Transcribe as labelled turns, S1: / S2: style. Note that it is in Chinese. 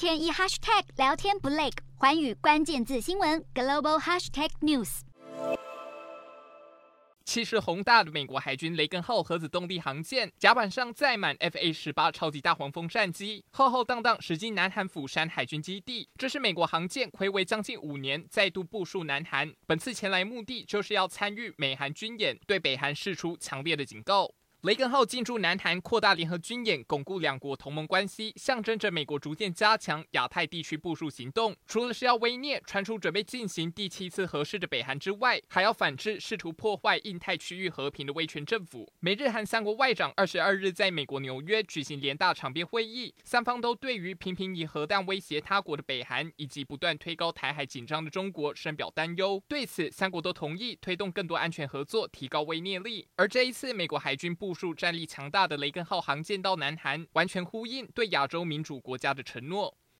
S1: 天一 hashtag 聊天不累，环宇关键字新闻 global hashtag news。
S2: 气势宏大的美国海军雷根号核子动力航舰甲板上载满 F/A-18 超级大黄蜂战机，浩浩荡荡驶进南韩釜山海军基地。这是美国航舰睽违将近五年再度部署南韩，本次前来目的就是要参与美韩军演，对北韩释出强烈的警告。雷根号进驻南韩，扩大联合军演，巩固两国同盟关系，象征着美国逐渐加强亚太地区部署行动。除了是要威臬传出准备进行第七次核试的北韩之外，还要反制试图破坏印太区域和平的威权政府。美日韩三国外长二十二日在美国纽约举行联大场边会议，三方都对于频频以核弹威胁他国的北韩以及不断推高台海紧张的中国深表担忧。对此，三国都同意推动更多安全合作，提高威臬力。而这一次，美国海军部部署战力强大的雷根号航舰到南韩，完全呼应对亚洲民主国家的承诺。